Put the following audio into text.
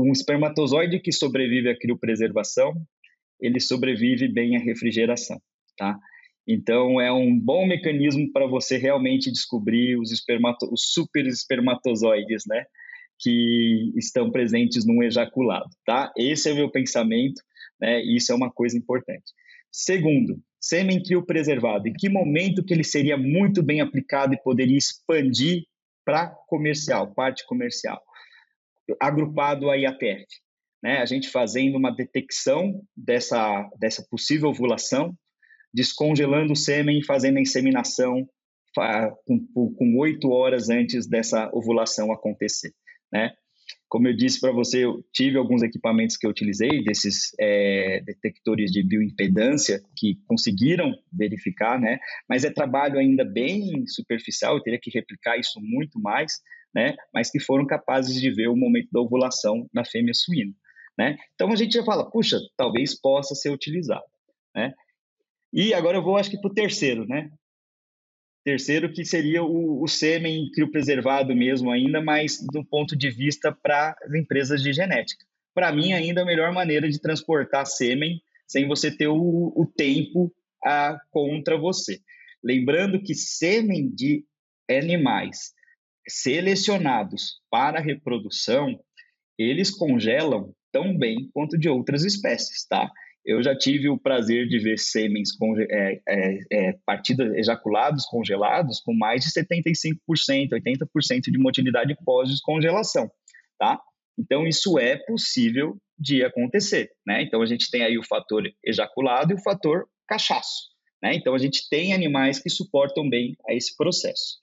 um espermatozoide que sobrevive à criopreservação, ele sobrevive bem à refrigeração, tá? Então, é um bom mecanismo para você realmente descobrir os, espermato os super espermatozoides, né? Que estão presentes num ejaculado, tá? Esse é o meu pensamento, né? Isso é uma coisa importante. Segundo, sêmen criopreservado. Em que momento que ele seria muito bem aplicado e poderia expandir para comercial, parte comercial? Agrupado a IATF. Né? A gente fazendo uma detecção dessa, dessa possível ovulação, descongelando o sêmen e fazendo a inseminação com oito horas antes dessa ovulação acontecer, né? Como eu disse para você, eu tive alguns equipamentos que eu utilizei, desses é, detectores de bioimpedância, que conseguiram verificar, né? Mas é trabalho ainda bem superficial, eu teria que replicar isso muito mais, né? Mas que foram capazes de ver o momento da ovulação na fêmea suína, né? Então a gente já fala, puxa, talvez possa ser utilizado, né? E agora eu vou, acho que, para o terceiro, né? Terceiro, que seria o, o sêmen criopreservado mesmo ainda, mas do ponto de vista para as empresas de genética. Para mim, ainda a melhor maneira de transportar sêmen sem você ter o, o tempo a, contra você. Lembrando que sêmen de animais selecionados para reprodução, eles congelam tão bem quanto de outras espécies, tá? Eu já tive o prazer de ver sêmens é, é, é, partidas, ejaculados congelados com mais de 75%, 80% de motilidade pós-descongelação, tá? Então, isso é possível de acontecer, né? Então, a gente tem aí o fator ejaculado e o fator cachaço, né? Então, a gente tem animais que suportam bem a esse processo.